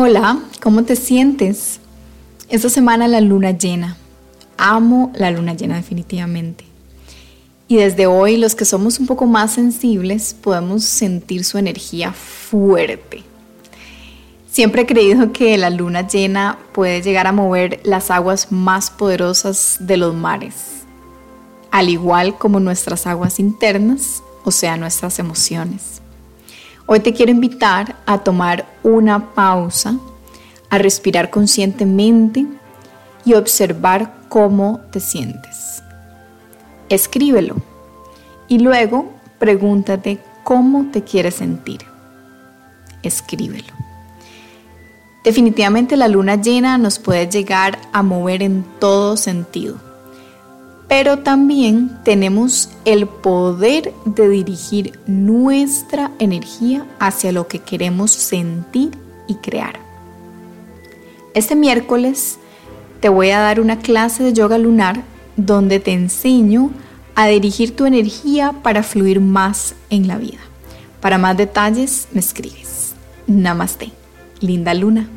Hola, ¿cómo te sientes? Esta semana la luna llena. Amo la luna llena definitivamente. Y desde hoy los que somos un poco más sensibles podemos sentir su energía fuerte. Siempre he creído que la luna llena puede llegar a mover las aguas más poderosas de los mares, al igual como nuestras aguas internas, o sea, nuestras emociones. Hoy te quiero invitar a tomar una pausa, a respirar conscientemente y observar cómo te sientes. Escríbelo y luego pregúntate cómo te quieres sentir. Escríbelo. Definitivamente la luna llena nos puede llegar a mover en todo sentido pero también tenemos el poder de dirigir nuestra energía hacia lo que queremos sentir y crear. Este miércoles te voy a dar una clase de yoga lunar donde te enseño a dirigir tu energía para fluir más en la vida. Para más detalles me escribes. Namaste. Linda luna.